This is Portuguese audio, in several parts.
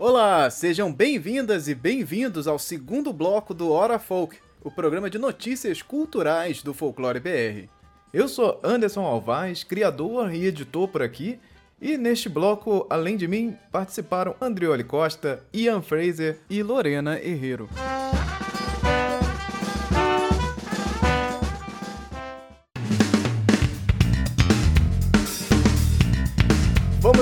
Olá, sejam bem-vindas e bem-vindos ao segundo bloco do Hora Folk, o programa de notícias culturais do Folclore BR. Eu sou Anderson Alvaz, criador e editor por aqui, e neste bloco, além de mim, participaram Andrioli Costa, Ian Fraser e Lorena Herrero.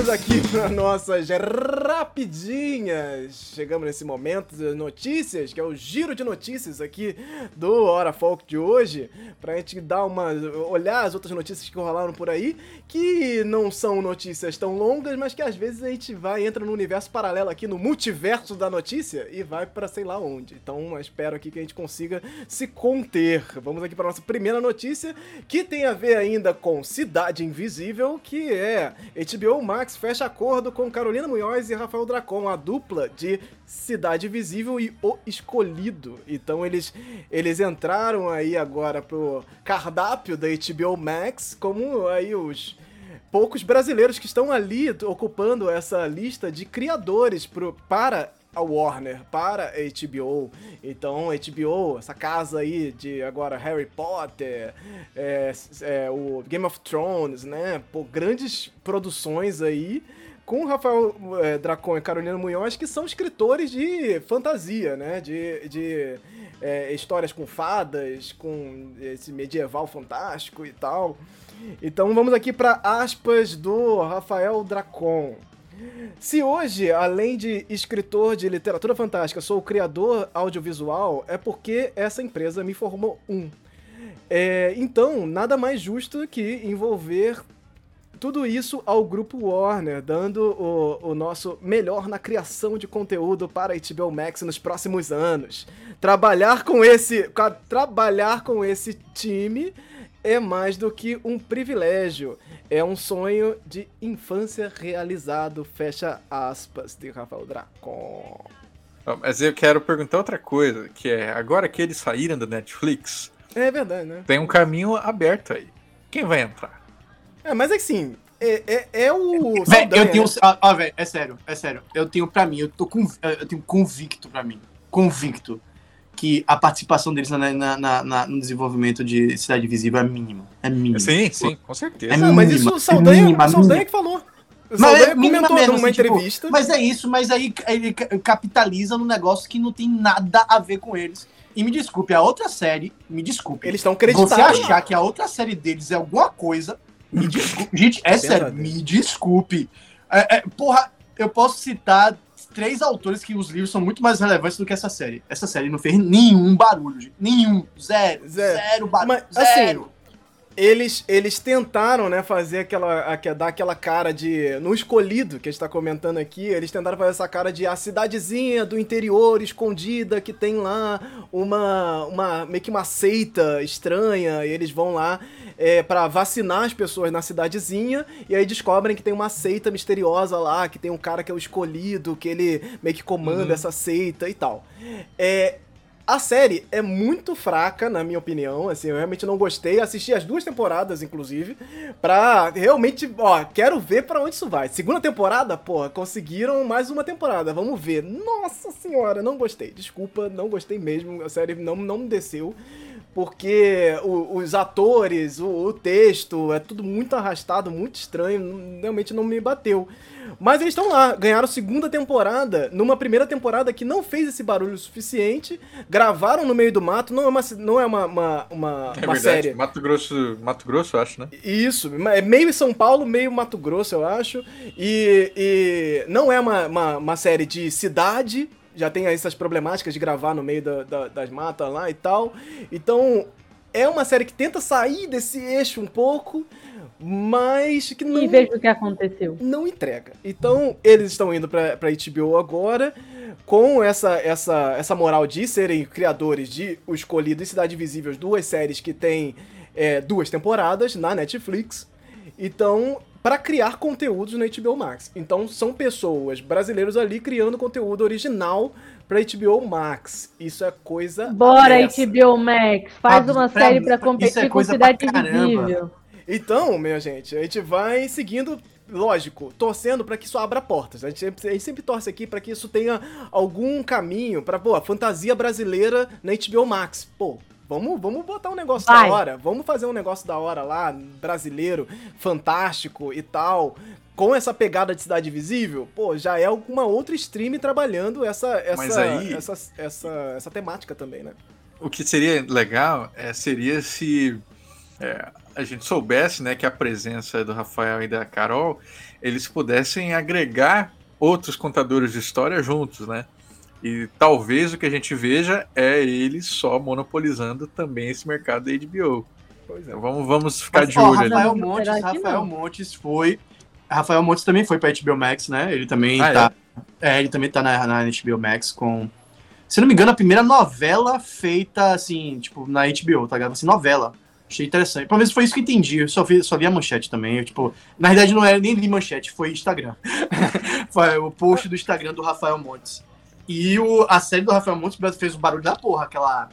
Vamos aqui para nossas rapidinhas. Chegamos nesse momento das notícias, que é o giro de notícias aqui do Hora Folk de hoje, pra gente dar uma olhar as outras notícias que rolaram por aí, que não são notícias tão longas, mas que às vezes a gente vai entra no universo paralelo aqui no multiverso da notícia e vai para sei lá onde. Então, espero aqui que a gente consiga se conter. Vamos aqui para nossa primeira notícia, que tem a ver ainda com Cidade Invisível, que é HBO Max fecha acordo com Carolina Munhoz e Rafael Dracon, a dupla de Cidade Visível e O Escolhido. Então eles, eles entraram aí agora pro cardápio da HBO Max como aí os poucos brasileiros que estão ali ocupando essa lista de criadores pro, para a Warner, para a HBO. Então, HBO, essa casa aí de agora Harry Potter, é, é, o Game of Thrones, né? Pô, grandes produções aí com o Rafael é, Dracon e Carolina Munhoz, que são escritores de fantasia, né? De, de é, histórias com fadas, com esse medieval fantástico e tal. Então vamos aqui para aspas do Rafael Dracon. Se hoje, além de escritor de literatura fantástica, sou criador audiovisual, é porque essa empresa me formou um. É, então, nada mais justo que envolver tudo isso ao grupo Warner, dando o, o, nosso melhor na criação de conteúdo para a HBO Max nos próximos anos. Trabalhar com esse, trabalhar com esse time é mais do que um privilégio. É um sonho de infância realizado, fecha aspas, de Rafael Dracon. Mas eu quero perguntar outra coisa, que é, agora que eles saíram da Netflix... É verdade, né? Tem um caminho aberto aí. Quem vai entrar? É, mas assim, é, é, é o. Véi, eu tenho. Né? Ó, ó velho, é sério, é sério. Eu tenho pra mim, eu tô com. Eu tenho convicto pra mim. Convicto que a participação deles na, na, na, no desenvolvimento de Cidade Visível é mínima. É mínima. Sim, sim, com certeza. É não, mas isso o Saldanha, é mínima, o Saldanha que falou. O Saldanha é comentou mesmo, numa assim, entrevista. Tipo, mas é isso, mas aí ele capitaliza num negócio que não tem nada a ver com eles. E me desculpe, a outra série, me desculpe. Eles estão acreditando. Você achar que a outra série deles é alguma coisa, me desculpe. Gente, é sério, me desculpe. É, é, porra, eu posso citar três autores que os livros são muito mais relevantes do que essa série. Essa série não fez nenhum barulho, gente. Nenhum. Zero. Zero, zero barulho. Mas, zero. Assim, eles, eles tentaram, né, fazer aquela, dar aquela cara de. No escolhido que a gente tá comentando aqui, eles tentaram fazer essa cara de a cidadezinha do interior escondida que tem lá uma. uma meio que uma seita estranha, e eles vão lá é, para vacinar as pessoas na cidadezinha, e aí descobrem que tem uma seita misteriosa lá, que tem um cara que é o escolhido, que ele meio que comanda uhum. essa seita e tal. É, a série é muito fraca, na minha opinião, assim, eu realmente não gostei. Assisti as duas temporadas, inclusive, pra realmente, ó, quero ver para onde isso vai. Segunda temporada, pô, conseguiram mais uma temporada, vamos ver. Nossa senhora, não gostei, desculpa, não gostei mesmo, a série não, não desceu. Porque o, os atores, o, o texto, é tudo muito arrastado, muito estranho, realmente não me bateu. Mas eles estão lá, ganharam segunda temporada, numa primeira temporada que não fez esse barulho suficiente, gravaram no meio do mato, não é uma, não é uma, uma, uma, é uma série. Mato Grosso, Mato Grosso, eu acho, né? Isso, é meio São Paulo, meio Mato Grosso, eu acho. E, e não é uma, uma, uma série de cidade, já tem essas problemáticas de gravar no meio da, da, das matas lá e tal. Então, é uma série que tenta sair desse eixo um pouco, mas que não. E veja o que aconteceu. Não entrega. Então, eles estão indo pra, pra HBO agora, com essa, essa, essa moral de serem criadores de O Escolhido e Cidade Visível, duas séries que têm é, duas temporadas na Netflix. Então, para criar conteúdos na HBO Max. Então, são pessoas brasileiros ali criando conteúdo original pra HBO Max. Isso é coisa. Bora, dessa. HBO Max! Faz ah, uma série pra competir é com Cidade Invisível. Então, minha gente, a gente vai seguindo lógico, torcendo pra que isso abra portas. A gente sempre, a gente sempre torce aqui pra que isso tenha algum caminho pra, pô, a fantasia brasileira na HBO Max. Pô, Vamos, vamos botar um negócio Vai. da hora. Vamos fazer um negócio da hora lá, brasileiro, fantástico e tal. Com essa pegada de cidade visível, pô, já é alguma outra stream trabalhando essa essa, aí- essa, essa, essa temática também, né? O que seria legal é, seria se é, a gente soubesse né, que a presença do Rafael e da Carol eles pudessem agregar outros contadores de história juntos, né? E talvez o que a gente veja é eles só monopolizando também esse mercado da HBO. Pois é. Vamos, vamos ficar Mas, de ó, olho ali. Rafael Não, Montes, Rafael? Montes foi. Rafael Montes também foi pra HBO Max, né? Ele também Ah, tá. É? ele também tá na, na HBO Max com. Se não me engano, a primeira novela feita assim, tipo, na HBO, tá ligado? Assim, novela. Achei interessante. Pelo menos foi isso que eu entendi. Eu só vi, só vi a manchete também. Eu, tipo, na verdade, não era nem li manchete, foi Instagram. foi o post do Instagram do Rafael Montes. E o, a série do Rafael Montes fez o barulho da porra, aquela.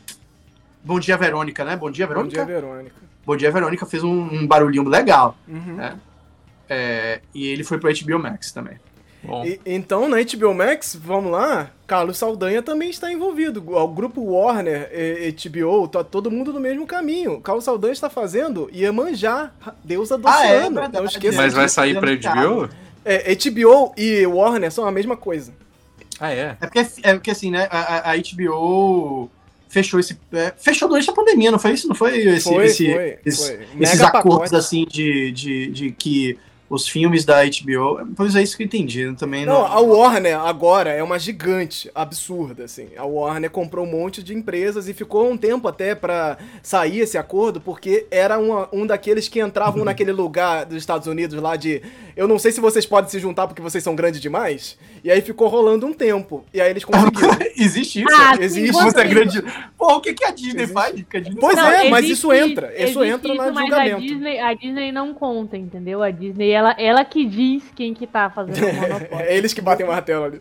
Bom dia, Verônica, né? Bom dia, Bom Verônica. dia, Verônica. Bom dia, Verônica fez um, um barulhinho legal. Uhum. É. É, e ele foi pro HBO Max também. Bom, E- então, na HBO Max, vamos lá, Carlos Saldanha também está envolvido. O grupo Warner e HBO, tá todo mundo no mesmo caminho. Carlos Saldanha está fazendo Iemanjá, deusa do Ah, é oceano. verdade. Não esqueça mas vai sair pra HBO? É, HBO e Warner são a mesma coisa. Ah, é. É porque, é porque assim, né? A, a- HBO fechou esse. é, fechou durante a pandemia, não foi isso? Não foi esse, Foi, esse- foi, esse- foi. esses Mega acordos pacote. assim de, de, de que os filmes da HBO. Pois é isso que eu entendi. Eu também Não, não. a Warner agora é uma gigante, absurda, assim. A Warner comprou um monte de empresas e ficou um tempo até pra sair esse acordo, porque era uma- um daqueles que entravam naquele lugar dos Estados Unidos lá de eu não sei se vocês podem se juntar porque vocês são grandes demais. E aí ficou rolando um tempo. E aí eles conseguiram. Existe isso? Ah, existe. Você é grande. Pô, o que, que a Disney Existe. faz? Que a Disney Pois Não, é, mas existe- isso entra. Isso entra no isso, mas julgamento. A Disney, a Disney não conta, entendeu? A Disney, ela, ela que diz quem que tá fazendo o monopólio. É eles que batem o martelo ali.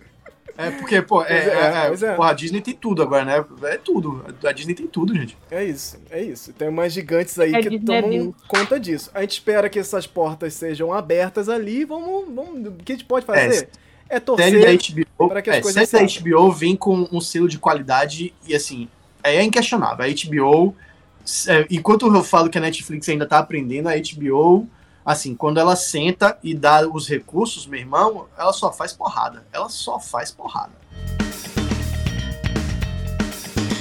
É porque, pô, é, é, é, é, é. porra, a Disney tem tudo agora, né? É tudo. A Disney tem tudo, gente. É isso, é isso. Tem umas gigantes aí É que Disney é tomam conta disso. A gente espera que essas portas sejam abertas ali. Vamos, vamos, o que a gente pode fazer é, torcer. da HBO, para que as é, coisas da saiam. HBO vem com um selo de qualidade e assim, é inquestionável. A HBO, é, enquanto eu falo que a Netflix ainda tá aprendendo, a HBO, assim, quando ela senta e dá os recursos, meu irmão, ela só faz porrada. Ela só faz porrada.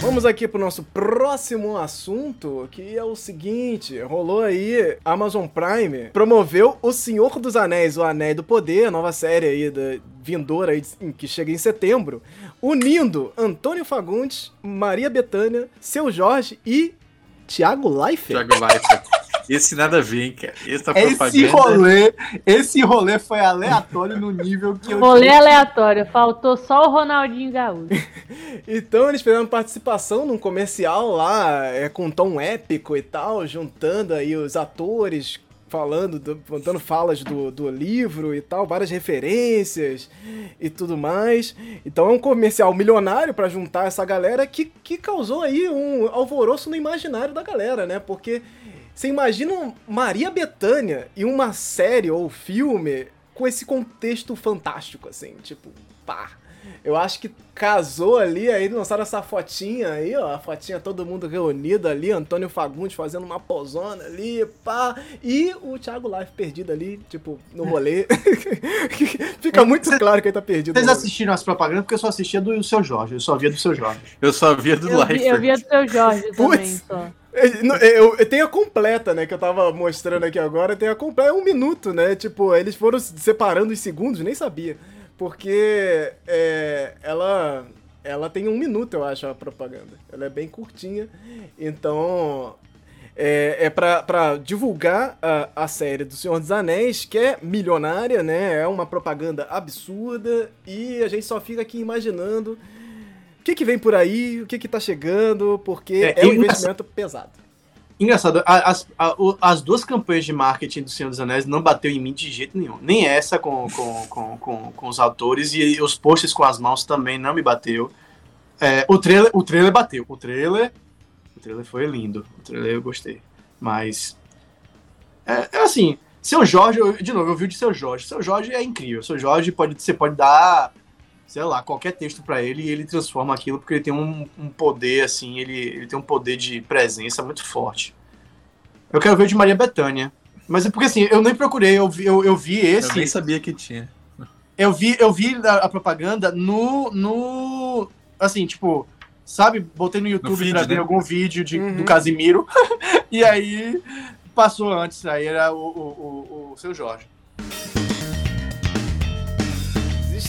Vamos aqui pro nosso próximo assunto, que é o seguinte: rolou aí, Amazon Prime promoveu O Senhor dos Anéis, o Anéis do Poder, nova série aí da vindoura aí, que chega em setembro, unindo Antônio Fagundes, Maria Bethânia, Seu Jorge e Thiago Leifert. Thiago Leifert. Esse nada a ver, hein, cara. Essa Esse propaganda. rolê, esse rolê foi aleatório no nível que eu Rolê aleatório, faltou só o Ronaldinho Gaúcho. Então eles fizeram participação num comercial lá, é, com tom épico e tal, juntando aí os atores, falando, do- contando falas do, do livro e tal, várias referências e tudo mais. Então é um comercial milionário pra juntar essa galera que, que causou aí um alvoroço no imaginário da galera, né? Porque você imagina Maria Bethânia e uma série ou filme com esse contexto fantástico, assim, tipo, pá. Eu acho que casou ali, aí lançaram essa fotinha aí, ó, a fotinha todo mundo reunido ali, Antônio Fagundes fazendo uma posona ali, pá, e o Thiago Life perdido ali, tipo, no rolê. Fica muito claro que ele tá perdido. Vocês assistiram as propagandas porque eu só assistia do seu Jorge, eu só via do seu Jorge. Eu só via do Eu vi, eu vi a Leifert. do seu Jorge também, Putz. só. É, é, Eu, eu tenho a completa, né? Que eu tava mostrando aqui agora. Tem a completa. É um minuto, né? Tipo, eles foram separando os segundos, nem sabia. Porque é, ela, ela tem um minuto, eu acho, a propaganda. Ela é bem curtinha. Então. É, é pra, pra divulgar a, a série do Senhor dos Anéis, que é milionária, né? É uma propaganda absurda. E a gente só fica aqui imaginando o que, que vem por aí, o que, que tá chegando, porque É, é, um investimento pesado. Engraçado, as, as duas campanhas de marketing do Senhor dos Anéis não bateu em mim de jeito nenhum. Nem essa com, com, com, com, com os autores e os posts com as mãos também não me bateu. É, o, trailer, o trailer bateu. O trailer, o trailer foi lindo. O trailer eu gostei. Mas, é, é assim, Seu Jorge, eu- de novo, eu vi o de Seu Jorge. Seu Jorge é incrível. Seu Jorge pode, você pode dar, sei lá, qualquer texto pra ele e ele transforma aquilo porque ele tem um, um poder, assim, ele, ele tem um poder de presença muito forte. Eu quero ver o de Maria Bethânia. Mas é porque assim, eu nem procurei, eu vi, eu, eu vi Eu esse. nem sabia que tinha. Eu vi, eu vi a, a propaganda no, no. Assim, tipo, sabe? Botei no YouTube feed, pra ver né? algum vídeo de, Uhum. do Casimiro. e aí passou antes, aí era o, o, o, o seu Jorge.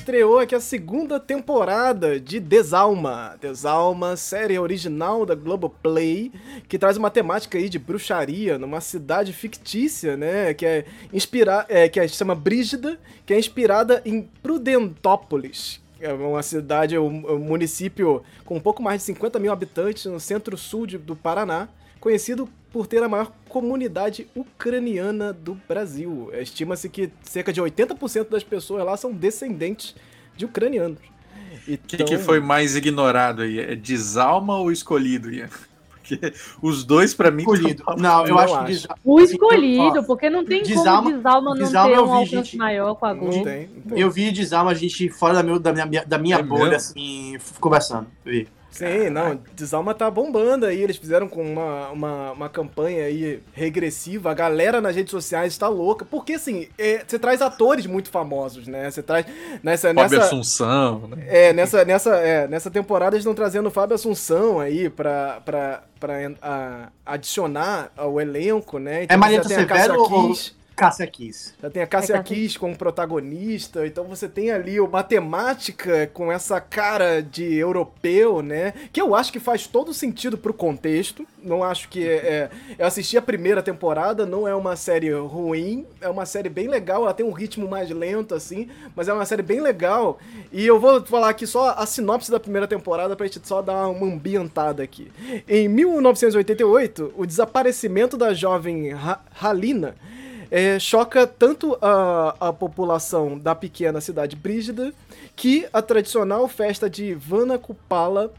Estreou aqui a segunda temporada de Desalma. Desalma, série original da Globoplay, que traz uma temática aí de bruxaria numa cidade fictícia, né? Que é inspira é, que é, se chama Brígida, que é inspirada em Prudentópolis. É uma cidade, um, um município com um pouco mais de 50 mil habitantes no centro-sul do Paraná, conhecido por ter a maior comunidade ucraniana do Brasil. Estima-se que cerca de 80% das pessoas lá são descendentes de ucranianos. O que, Então, que foi mais ignorado aí? É desalma ou escolhido, Ian? Porque os dois, pra mim, Escolhido. tão- Não, eu Não acho acho. que. O assim, escolhido, ó, porque não tem Desalma- como Desalma não Desalma ter eu um vi, alcance gente. maior com a não Globo. tem. não tem. Eu vi Desarma a gente fora da, meu, da minha, da minha É bolha, mesmo? assim, conversando. Vi. Sim, não, Desalma tá bombando aí, eles fizeram com uma, uma, uma campanha aí regressiva, a galera nas redes sociais tá louca, porque assim, é, você traz atores muito famosos, né, você traz nessa... Fábio nessa Assunção, né? É, nessa, nessa, é, nessa temporada eles estão trazendo o Fábio Assunção aí pra, pra, pra en- a- adicionar ao elenco, né? É Marieta Severo ou- Cássia Kiss. já tem a Cássia É Kiss como protagonista, então você tem ali uma temática com essa cara de europeu, né? Que eu acho que faz todo sentido pro contexto. Não acho que é, é- Eu assisti a primeira temporada, não é uma série ruim, é uma série bem legal, ela tem um ritmo mais lento, assim, mas é uma série bem legal. E eu vou falar aqui só a sinopse da primeira temporada pra gente só dar uma ambientada aqui. Em 1988, o desaparecimento da jovem Ha- Halina é, choca tanto a, a população da pequena cidade Brígida que a tradicional festa de Vana Kupala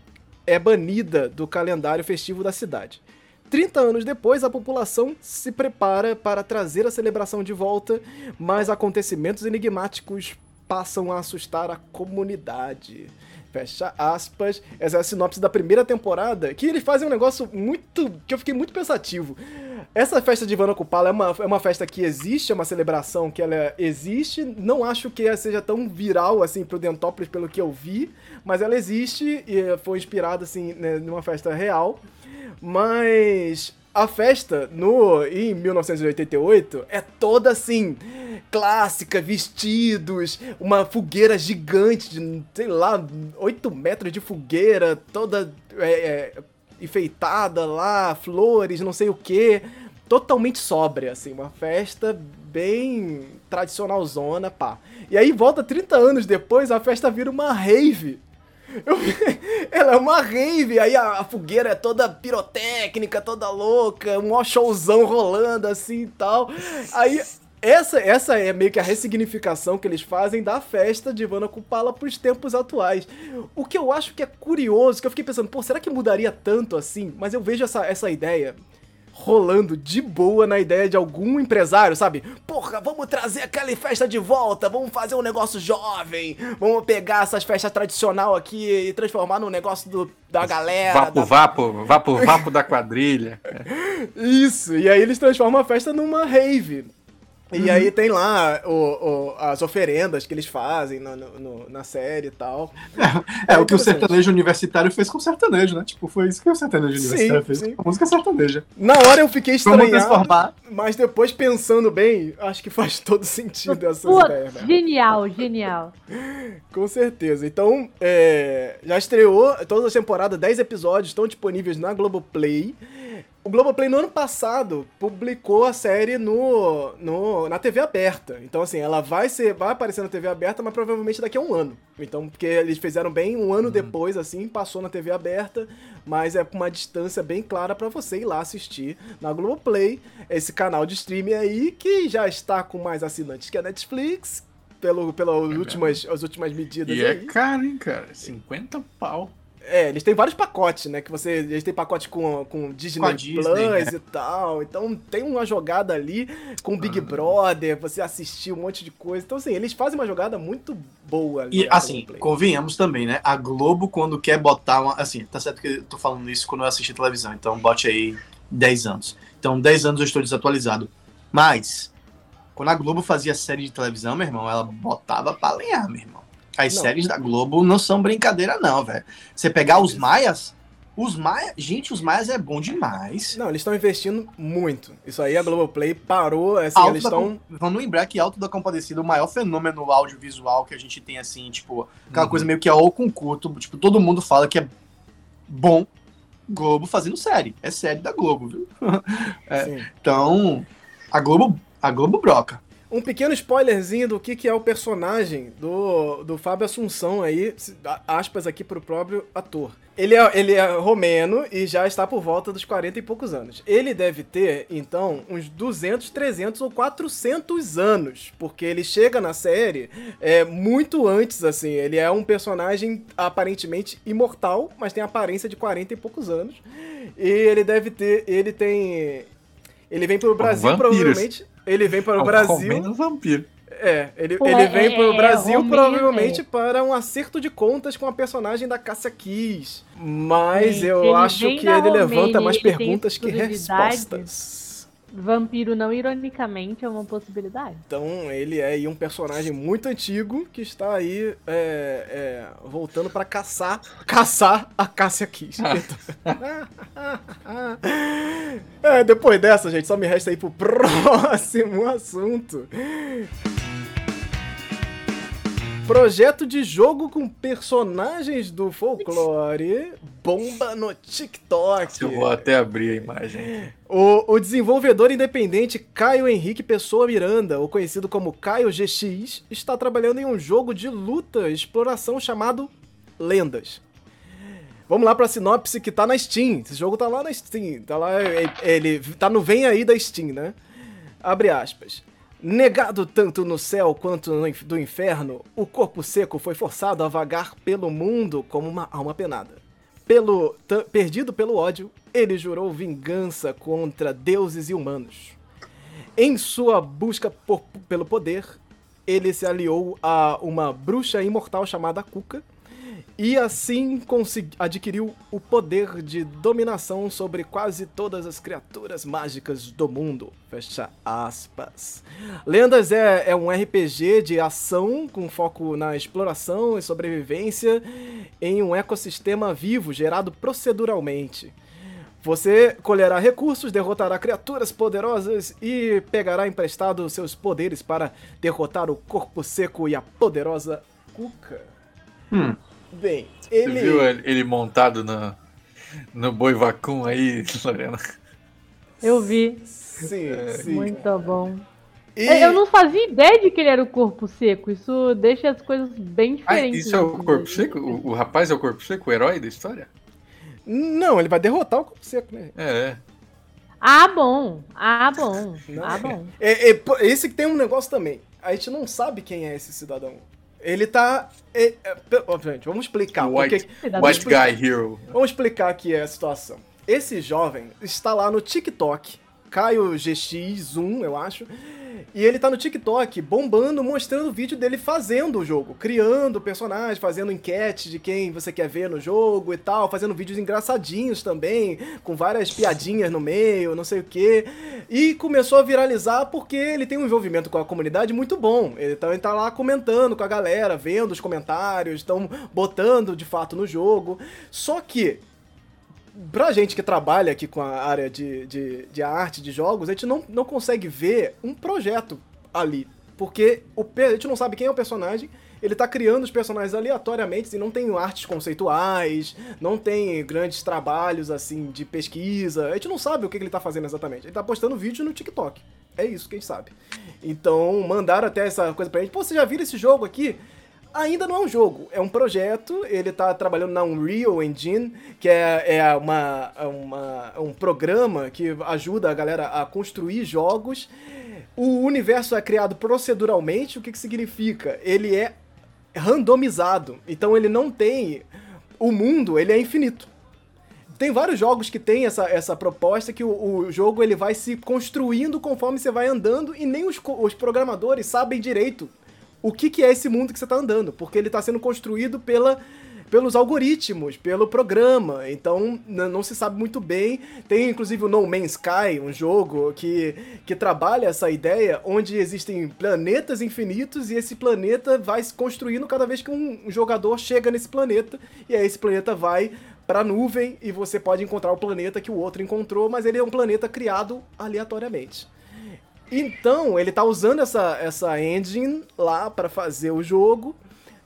é banida do calendário festivo da cidade. 30 anos depois, a população se prepara para trazer a celebração de volta, mas acontecimentos enigmáticos passam a assustar a comunidade. Fecha aspas. Essa é a sinopse da primeira temporada, que eles fazem um negócio muito. que eu fiquei muito pensativo. Essa festa de Ivana Kupala é uma, é uma festa que existe, é uma celebração que ela existe. Não acho que ela seja tão viral assim pro Dentópolis, pelo que eu vi, mas ela existe e foi inspirada assim né, numa festa real. Mas a festa no em 1988 é toda assim clássica, vestidos, uma fogueira gigante de, sei lá, 8 metros de fogueira, toda é, é, enfeitada lá, flores, não sei o que, totalmente sóbria, assim, uma festa bem tradicionalzona, pá. E aí volta 30 anos depois, a festa vira uma rave. Eu- Ela é uma rave, aí a, a fogueira é toda pirotécnica, toda louca, um showzão rolando assim e tal. Aí essa, essa é meio que a ressignificação que eles fazem da festa de Ivana Kupala pros tempos atuais. O que eu acho que é curioso, que eu fiquei pensando, pô, será que mudaria tanto assim? Mas eu vejo essa, essa ideia rolando de boa na ideia de algum empresário, sabe? Porra, vamos trazer aquela festa de volta, vamos fazer um negócio jovem, vamos pegar essas festas tradicional aqui e transformar num negócio do, da galera. Vapo, da- vapo, vapo, vapo da quadrilha. Isso, e aí eles transformam a festa numa rave. E aí tem lá o, o- as oferendas que eles fazem no- no- na série e tal. É, o que o sertanejo universitário fez com o sertanejo, né? Tipo, foi isso que o sertanejo Sim, universitário fez sim. a música sertaneja. Na hora eu fiquei estranhado, mas depois pensando bem, acho que faz todo sentido essas Putz, ideias, né? genial, genial. Com certeza. Então, é, já estreou todas as temporadas, 10 episódios estão disponíveis na Globoplay. O Globoplay no ano passado publicou a série no, no, na TV aberta. Então, assim, ela vai ser, vai aparecer na TV aberta, mas provavelmente daqui a um ano. Então, porque eles fizeram bem um ano depois, assim, passou na TV aberta, mas é com uma distância bem clara pra você ir lá assistir na Globoplay, esse canal de streaming aí que já está com mais assinantes que a Netflix, pelo, pelas últimas, as últimas medidas E é aí. caro, hein, cara? 50 pau. É, eles têm vários pacotes, né? Que você. Eles têm pacote com, com Disney, Com Disney, Plus né? e tal. Então tem uma jogada ali com Ah. Big Brother, você assistir um monte de coisa. Então, assim, eles fazem uma jogada muito boa ali. E assim, convenhamos também, né? A Globo, quando quer botar uma. Assim, tá certo que eu tô falando isso quando eu assisti televisão, então bote aí 10 anos. Então, 10 anos eu estou desatualizado. Mas, quando a Globo fazia série de televisão, meu irmão, ela botava pra lenhar, meu irmão. As Não. séries da Globo não são brincadeira, não, velho. Você pegar os Maias, os Maias. Gente, os Maias é bom demais. Não, eles estão investindo muito. Isso aí a Globoplay parou, assim, Alto eles estão. Vamos lembrar que Alto da Compadecida, o maior fenômeno audiovisual que a gente tem, assim, tipo, aquela Uhum. coisa meio que é ou com curto, tipo, todo mundo fala que é bom Globo fazendo série. É série da Globo, viu? É. Então, a Globo, a Globo broca. Um pequeno spoilerzinho do que, que é o personagem do, do Fábio Assunção aí, aspas aqui pro próprio ator. Ele é, ele é romeno e já está por volta dos 40 e poucos anos. Ele deve ter, então, uns 200, 300 ou 400 anos, porque ele chega na série é, muito antes, assim. Ele é um personagem aparentemente imortal, mas tem aparência de 40 e poucos anos. E ele deve ter, ele tem... Ele vem pro Brasil, vampiros. provavelmente... Ele vem para o É Brasil... vampiro. É, ele, Pô, ele vem é- pro é, Brasil Romero, provavelmente é. para um acerto de contas com a personagem da Cássia Kiss. Mas Gente, eu acho que ele levanta mais perguntas que respostas. Vampiro não ironicamente é uma possibilidade. Então ele é aí um personagem muito antigo que está aí é, é, voltando para caçar, caçar a Cássia Kiss. é, depois dessa, gente, só me resta ir pro próximo assunto. Projeto de jogo com personagens do folclore bomba no TikTok. Eu vou até abrir a imagem. O, o desenvolvedor independente Caio Henrique Pessoa Miranda, ou conhecido como Caio GX, está trabalhando em um jogo de luta e exploração chamado Lendas. Vamos lá pra sinopse que tá na Steam. Esse jogo tá lá na Steam. Tá lá, é- ele tá no Vem Aí da Steam, né? Abre aspas. Negado tanto no céu quanto no do inferno, o corpo seco foi forçado a vagar pelo mundo como uma alma penada. Pelo, perdido pelo ódio, ele jurou vingança contra deuses e humanos. Em sua busca por- pelo poder, ele se aliou a uma bruxa imortal chamada Kuka e assim adquiriu o poder de dominação sobre quase todas as criaturas mágicas do mundo. Fecha aspas. Lendas é, é um RPG de ação com foco na exploração e sobrevivência em um ecossistema vivo gerado proceduralmente. Você colherá recursos, derrotará criaturas poderosas e pegará emprestado seus poderes para derrotar o corpo seco e a poderosa Kuka. Hum. Bem, Você ele. viu ele montado no, no boi vacum aí, Lorena? Eu vi. Sim, sim. Muito bom. E- Eu não fazia ideia de que ele era o corpo seco. Isso deixa as coisas bem Ah, diferentes. isso é o assim, corpo né? seco? O, o rapaz é o corpo seco, o herói da história? Não, ele vai derrotar o corpo seco, né? É, é. Ah, bom. Ah, bom. Não. Ah, bom. É, é, esse que tem um negócio também. A gente não sabe quem é esse cidadão. Ele tá. É, é, vamos explicar. O White- porque-. White Guy Hero. Vamos explicar aqui a situação. Esse jovem está lá no TikTok, Caio GX1, eu acho. E ele tá no TikTok bombando, mostrando o vídeo dele fazendo o jogo, criando o personagem, fazendo enquete de quem você quer ver no jogo e tal, fazendo vídeos engraçadinhos também, com várias piadinhas no meio, não sei o quê. E começou a viralizar porque ele tem um envolvimento com a comunidade muito bom. Tá, ele tá lá comentando com a galera, vendo os comentários, estão botando de fato no jogo. Só que pra gente que trabalha aqui com a área de, de, de arte, de jogos, a gente não, não consegue ver um projeto ali. Porque o, a gente não sabe quem é o personagem, ele tá criando os personagens aleatoriamente e não tem artes conceituais, não tem grandes trabalhos assim de pesquisa. A gente não sabe o que ele tá fazendo exatamente. Ele tá postando vídeo no TikTok. É isso que a gente sabe. Então, mandaram até essa coisa pra gente. Pô, você já viram esse jogo aqui? Ainda não é um jogo, é um projeto. Ele tá trabalhando na Unreal Engine, que é, é uma, é uma, é um programa que ajuda a galera a construir jogos. O universo é criado proceduralmente. O que, que significa? Ele é randomizado. Então ele não tem o, o mundo, ele é infinito. Tem vários jogos que tem essa, essa proposta que o, o jogo ele vai se construindo conforme você vai andando e nem os, os programadores sabem direito o que, que é esse mundo que você está andando, porque ele está sendo construído pela, pelos algoritmos, pelo programa, então não se sabe muito bem. Tem inclusive o No Man's Sky, um jogo que, que trabalha essa ideia onde existem planetas infinitos e esse planeta vai se construindo cada vez que um jogador chega nesse planeta e aí esse planeta vai para nuvem e você pode encontrar o planeta que o outro encontrou, mas ele é um planeta criado aleatoriamente. Então, ele tá usando essa, essa engine lá para fazer o jogo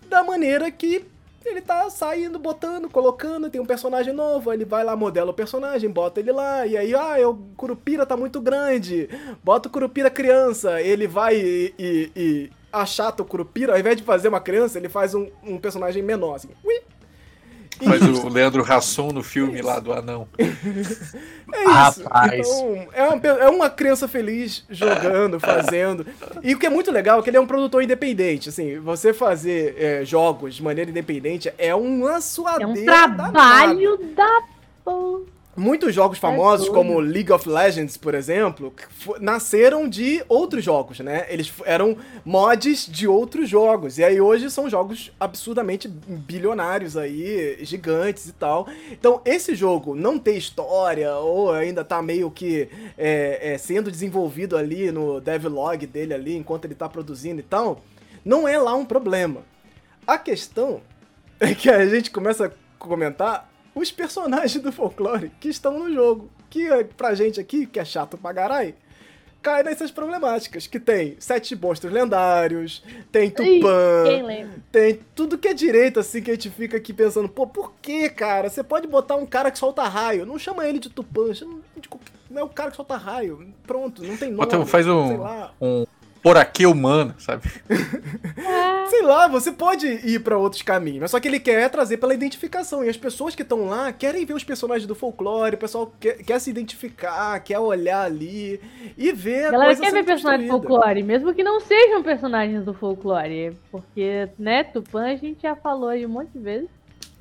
da maneira que ele tá saindo, botando, colocando, tem um personagem novo, ele vai lá, modela o personagem, bota ele lá, e aí, ah, o Curupira tá muito grande, bota o Curupira criança, ele vai e, e, e achata o Curupira, ao invés de fazer uma criança, ele faz um, um personagem menor, assim, ui, Faz o Leandro Rasson no filme lá do anão. É isso. Rapaz. Então, é uma, é uma criança feliz jogando, fazendo. E o que é muito legal é que ele é um produtor independente. Assim, você fazer é, jogos de maneira independente é uma suadeira. É um trabalho da porra. Muitos jogos é famosos, é como League of Legends, por exemplo, nasceram de outros jogos, né? Eles eram mods de outros jogos. E aí hoje são jogos absurdamente bilionários aí, gigantes e tal. Então, esse jogo não ter história, ou ainda tá meio que é, é, sendo desenvolvido ali no devlog dele ali, enquanto ele tá produzindo e tal, não é lá um problema. A questão é que a gente começa a comentar os personagens do folclore que estão no jogo. Que é, pra gente aqui, que é chato pra caralho, cai nessas problemáticas. Que tem sete monstros lendários, tem Tupã, tem tudo que é direito, assim, que a gente fica aqui pensando, pô, por que, cara? Você pode botar um cara que solta raio. Não chama ele de Tupã, chama de... não é o cara que solta raio. Pronto, não tem nome. Bota, faz um, um por aqui humano, sabe? Sei lá, você pode ir para outros caminhos, mas só que ele quer trazer pela identificação. E as pessoas que estão lá querem ver os personagens do folclore, o pessoal quer, quer se identificar, quer olhar ali e ver a galera quer ver personagens do folclore, mesmo que não sejam personagens do folclore. Porque, né, Tupã a gente já falou aí um monte de vezes.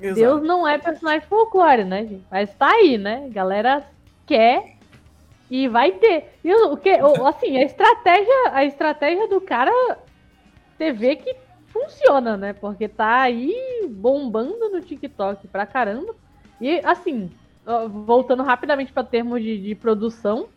Exato. Deus não é personagem folclore, né, gente? Mas tá aí, né? Galera quer e vai ter. E o que, assim, a estratégia, a estratégia do cara TV que funciona, né? Porque tá aí bombando no TikTok pra caramba. E assim, voltando rapidamente para termos de, de, produção,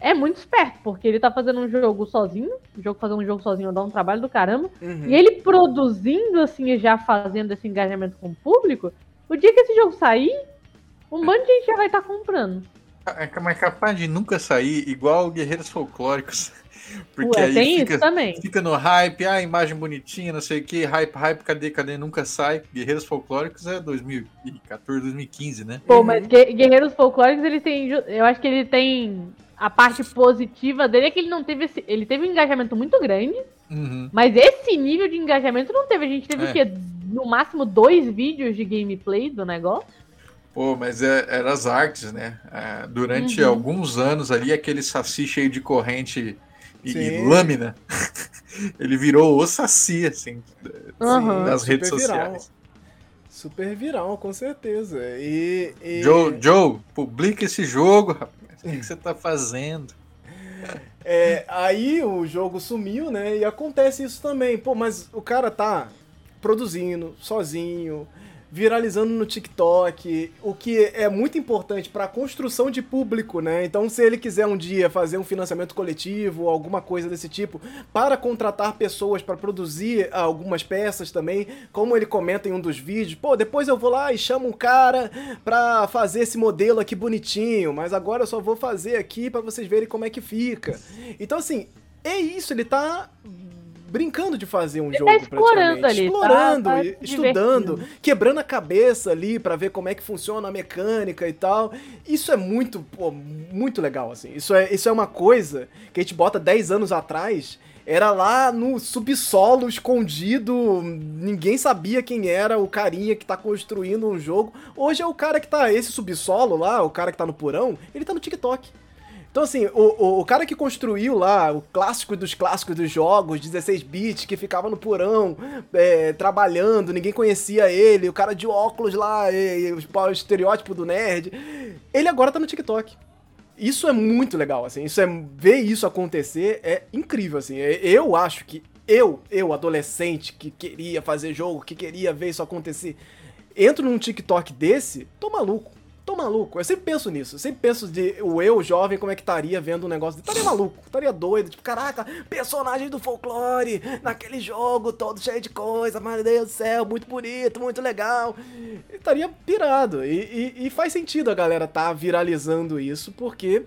é muito esperto, porque ele tá fazendo um jogo sozinho, o jogo fazendo um jogo sozinho dá um trabalho do caramba. Uhum. E ele produzindo assim e já fazendo esse engajamento com o público, o dia que esse jogo sair, um monte de gente já vai estar tá comprando. É, mas capaz de nunca sair igual Guerreiros Folclóricos. Porque Ué, aí fica, fica no hype, ah, imagem bonitinha, não sei o que, hype, hype, cadê, cadê, nunca sai. Guerreiros Folclóricos é 2014, 2015, né? Pô, mas Guerreiros Folclóricos, ele tem, eu acho que ele tem, a parte positiva dele é que ele não teve, esse, ele teve um engajamento muito grande, uhum. mas esse nível de engajamento não teve, a gente teve é. o quê? No máximo dois vídeos de gameplay do negócio. Pô, mas é, eram as artes, né? É, durante uhum. alguns anos ali, aquele saci cheio de corrente e, e lâmina, ele virou o saci, assim, uhum. nas redes sociais. Viral. Super viral, com certeza. E, e... Joe, Joe, publica esse jogo, rapaz. O que, que você tá fazendo? É, aí o jogo sumiu, né? E acontece isso também. Pô, mas o cara tá produzindo sozinho, viralizando no TikTok, o que é muito importante para a construção de público, né? Então, se ele quiser um dia fazer um financiamento coletivo, alguma coisa desse tipo, para contratar pessoas para produzir algumas peças também, como ele comenta em um dos vídeos, pô, depois eu vou lá e chamo um cara para fazer esse modelo aqui bonitinho, mas agora eu só vou fazer aqui para vocês verem como é que fica. Então, assim, é isso, ele tá brincando de fazer um ele jogo tá explorando ali, explorando, tá, tá estudando, quebrando a cabeça ali para ver como é que funciona a mecânica e tal. Isso é muito, pô, muito legal assim. Isso é, isso é uma coisa que a gente bota 10 anos atrás, era lá no subsolo escondido, ninguém sabia quem era o carinha que tá construindo um jogo. Hoje é o cara que tá esse subsolo lá, o cara que tá no porão, ele tá no TikTok. Então, assim, o, o, o, cara que construiu lá o clássico dos clássicos dos jogos, 16 bits, que ficava no porão, é, trabalhando, ninguém conhecia ele, o cara de óculos lá, e, e, o estereótipo do nerd, ele agora tá no TikTok. Isso é muito legal, assim, isso é ver isso acontecer é incrível, assim. É, eu acho que eu, eu adolescente que queria fazer jogo, que queria ver isso acontecer, entro num TikTok desse, tô maluco tô maluco. Eu sempre penso nisso. Eu sempre penso de o eu, jovem, como é que estaria vendo um negócio. Estaria maluco, estaria doido. Tipo, caraca, personagem do folclore, naquele jogo todo cheio de coisa, meu Deus do céu, muito bonito, muito legal. Estaria pirado. E, e, e, faz sentido a galera tá viralizando isso, porque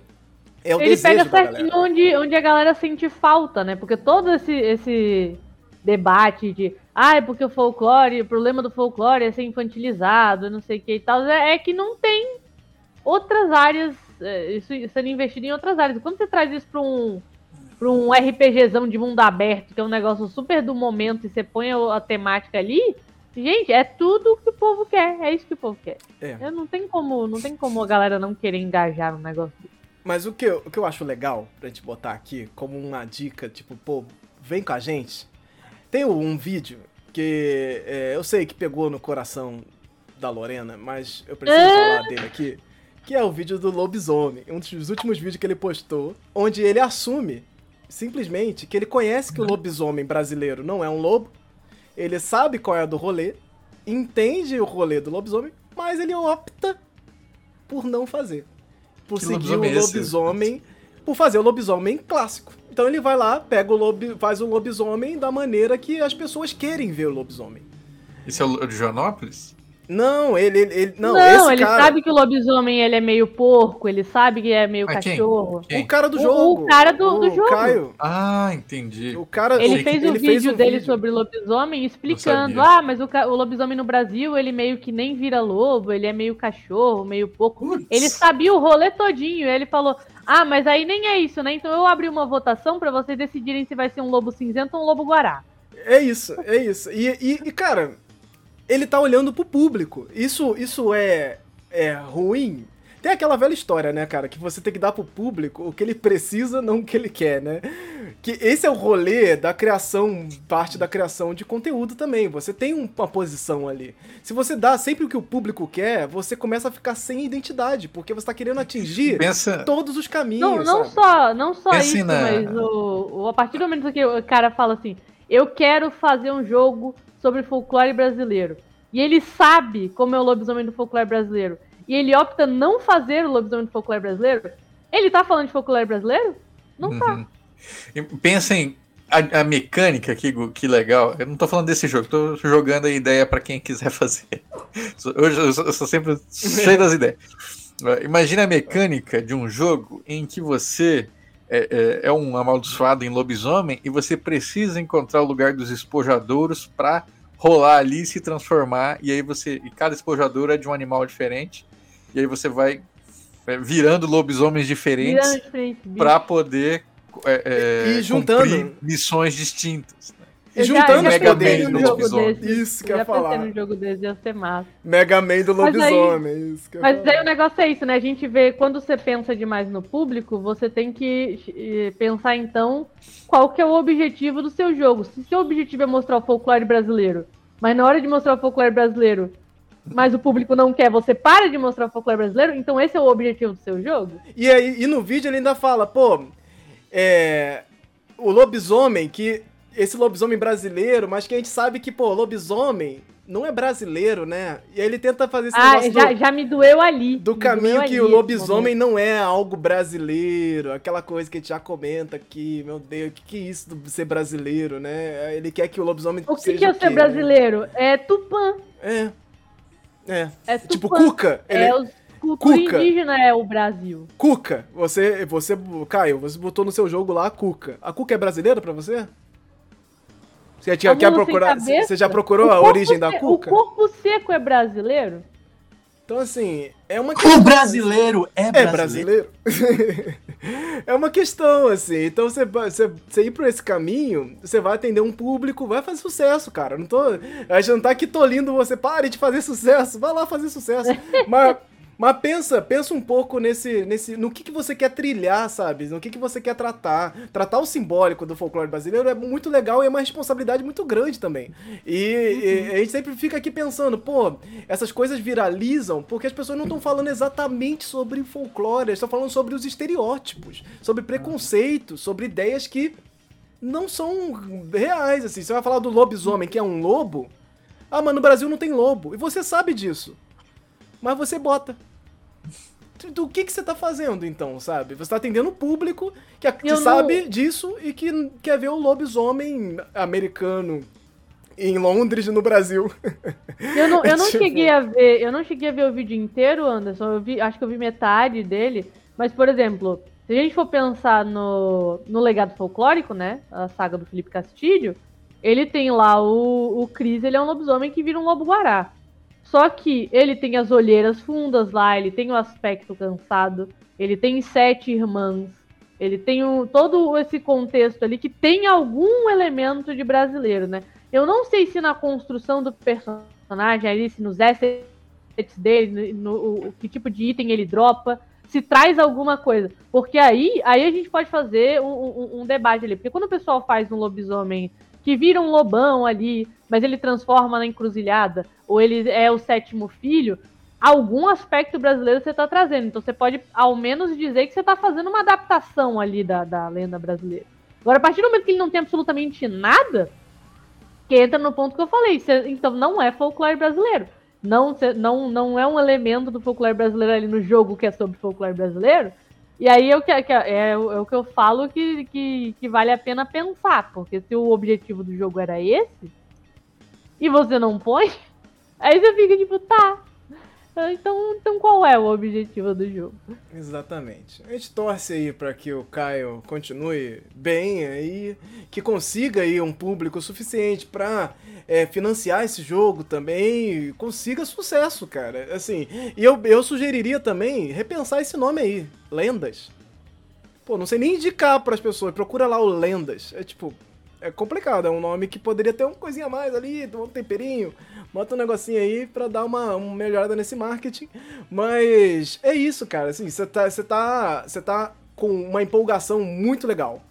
é o Ele pega certinho onde, onde a galera sente falta, né? Porque todo esse, esse debate de ah, é porque o folclore, o problema do folclore é ser infantilizado, não sei o que e tal, é, é que não tem outras áreas, é, isso sendo investido em outras áreas. Quando você traz isso para um, pra um RPGzão de mundo aberto, que é um negócio super do momento, e você põe a, a temática ali, gente, é tudo que o povo quer, é isso que o povo quer. É. Eu não tem como, não tem como a galera não querer engajar no negócio. Mas o que, eu, o que eu acho legal pra gente botar aqui como uma dica, tipo, pô, vem com a gente, tem um vídeo que é, eu sei que pegou no coração da Lorena, mas eu preciso é? falar dele aqui. Que é o vídeo do lobisomem, um dos últimos vídeos que ele postou, onde ele assume simplesmente que ele conhece que o lobisomem brasileiro não é um lobo, ele sabe qual é a do rolê, entende o rolê do lobisomem, mas ele opta por não fazer. Por que seguir o é lobisomem, por fazer o lobisomem clássico. Então ele vai lá, pega o lobi, faz o lobisomem da maneira que as pessoas querem ver o lobisomem. Isso é o de Joanópolis? Não, ele, ele, ele não, não ele cara... sabe que o lobisomem ele é meio porco, ele sabe que é meio Mas cachorro. Quem? Quem? O cara do jogo. O, o cara do, do jogo. Caio. Ah, entendi. O cara ele fez o ele vídeo fez um dele vídeo. sobre lobisomem explicando, ah, mas o, o, lobisomem no Brasil, ele meio que nem vira lobo, ele é meio cachorro, meio porco. Putz. Ele sabia o rolê todinho, ele falou: "Ah, mas aí nem é isso, né? Então eu abri uma votação para vocês decidirem se vai ser um lobo cinzento ou um lobo guará." É isso, é isso. E, e, e cara, ele tá olhando pro público. Isso, isso é, é ruim? Tem aquela velha história, né, cara? Que você tem que dar pro público o que ele precisa, não o que ele quer, né? Que esse é o rolê da criação, parte da criação de conteúdo também. Você tem uma posição ali. Se você dá sempre o que o público quer, você começa a ficar sem identidade, porque você tá querendo atingir Pensa... todos os caminhos. Não, não só, não só isso, na... mas o, o, a partir do momento que o cara fala assim, eu quero fazer um jogo sobre folclore brasileiro. E ele sabe como é o lobisomem do folclore brasileiro. E ele opta não fazer o lobisomem do folclore brasileiro. Ele tá falando de folclore brasileiro? Não tá. uhum. tá. Pensem a, a, mecânica aqui, que legal. Eu não tô falando desse jogo, tô jogando a ideia para quem quiser fazer. Hoje eu sou, eu sou sempre cheio das ideias. Imagina a mecânica de um jogo em que você é, é, é, um amaldiçoado em lobisomem e você precisa encontrar o lugar dos espojadouros para rolar ali e se transformar. E aí você. E cada espojador é de um animal diferente. E aí você vai é, virando lobisomens diferentes para poder é, é, e juntando missões distintas. Né? E juntando Mega Man do lobisomem. Isso que eu ia falar. no jogo desse ia ser massa. Mega Man do lobisomem. Mas aí, isso que mas aí o negócio é isso, né? A gente vê, quando você pensa demais no público, você tem que eh, pensar então qual que é o objetivo do seu jogo. Se seu objetivo é mostrar o folclore brasileiro, mas na hora de mostrar o folclore brasileiro, mas o público não quer, você para de mostrar o folclore brasileiro, então esse é o objetivo do seu jogo? E aí, e no vídeo ele ainda fala, pô, é. O lobisomem que esse lobisomem brasileiro, mas que a gente sabe que, pô, lobisomem não é brasileiro, né? E aí ele tenta fazer esse ah, já, do, já me doeu ali. Do caminho que ali, o lobisomem não é algo brasileiro, aquela coisa que a gente já comenta aqui, meu Deus, o que, que é isso de ser brasileiro, né? Ele quer que o lobisomem o que seja que é o ser brasileiro? Né? É Tupã. É. É. é tipo Cuca. É, é... Cultura Cuca. indígena é o Brasil. Cuca, você, você, Caio, você botou no seu jogo lá a Cuca. A Cuca é brasileira para você? Você já, quer procurar, você já procurou a origem da cuca? O corpo seco é brasileiro? Então, assim, é uma questão. O brasileiro é brasileiro. É brasileiro. é uma questão, assim. Então, você, você, você ir por esse caminho, você vai atender um público, vai fazer sucesso, cara. Não tô. A gente não tá aqui tolindo você, pare de fazer sucesso, vai lá fazer sucesso. mas, Mas pensa, pensa um pouco nesse, nesse, no que, que você quer trilhar, sabe? No que, que você quer tratar. Tratar o simbólico do folclore brasileiro é muito legal e é uma responsabilidade muito grande também. E, e a gente sempre fica aqui pensando, pô, essas coisas viralizam porque as pessoas não estão falando exatamente sobre folclore, elas estão falando sobre os estereótipos, sobre preconceito, sobre ideias que não são reais, assim. Você vai falar do lobisomem, que é um lobo. Ah, mas no Brasil não tem lobo. E você sabe disso mas você bota. Do que, que você tá fazendo, então, sabe? Você tá atendendo o público que, que sabe não... disso e que quer ver o lobisomem americano em Londres no Brasil. Eu não, eu não tipo... cheguei a ver, eu não cheguei a ver o vídeo inteiro, Anderson. Eu vi, acho que eu vi metade dele. Mas, por exemplo, se a gente for pensar no, no legado folclórico, né? A saga do Felipe Castilho, ele tem lá o, o Cris, ele é um lobisomem que vira um lobo-guará. Só que ele tem as olheiras fundas lá, ele tem o aspecto cansado, ele tem sete irmãs, ele tem o, todo esse contexto ali que tem algum elemento de brasileiro, né? Eu não sei se na construção do personagem ali, se nos assets dele, no, no, que tipo de item ele dropa, se traz alguma coisa. Porque aí, aí a gente pode fazer um, um, um debate ali. Porque quando o pessoal faz um lobisomem que vira um lobão ali, mas ele transforma na encruzilhada, ou ele é o sétimo filho, algum aspecto brasileiro você está trazendo. Então você pode, ao menos, dizer que você está fazendo uma adaptação ali da, da lenda brasileira. Agora, a partir do momento que ele não tem absolutamente nada, que entra no ponto que eu falei, você, então não é folclore brasileiro. Não, não, não é um elemento do folclore brasileiro ali no jogo que é sobre folclore brasileiro. E aí é o que, é, é, é o que eu falo que, que, que vale a pena pensar, porque se o objetivo do jogo era esse, e você não põe, aí você fica tipo, tá, então, então qual é o objetivo do jogo? Exatamente. A gente torce aí para que o Caio continue bem aí, que consiga aí um público suficiente para é, financiar esse jogo também, consiga sucesso, cara. Assim, e eu, eu sugeriria também repensar esse nome aí, Lendas. Pô, não sei nem indicar para as pessoas, procura lá o Lendas. É tipo, é complicado, é um nome que poderia ter uma coisinha a mais ali, um temperinho, bota um negocinho aí pra dar uma, uma melhorada nesse marketing. Mas é isso, cara, assim, você tá, você tá, você tá com uma empolgação muito legal.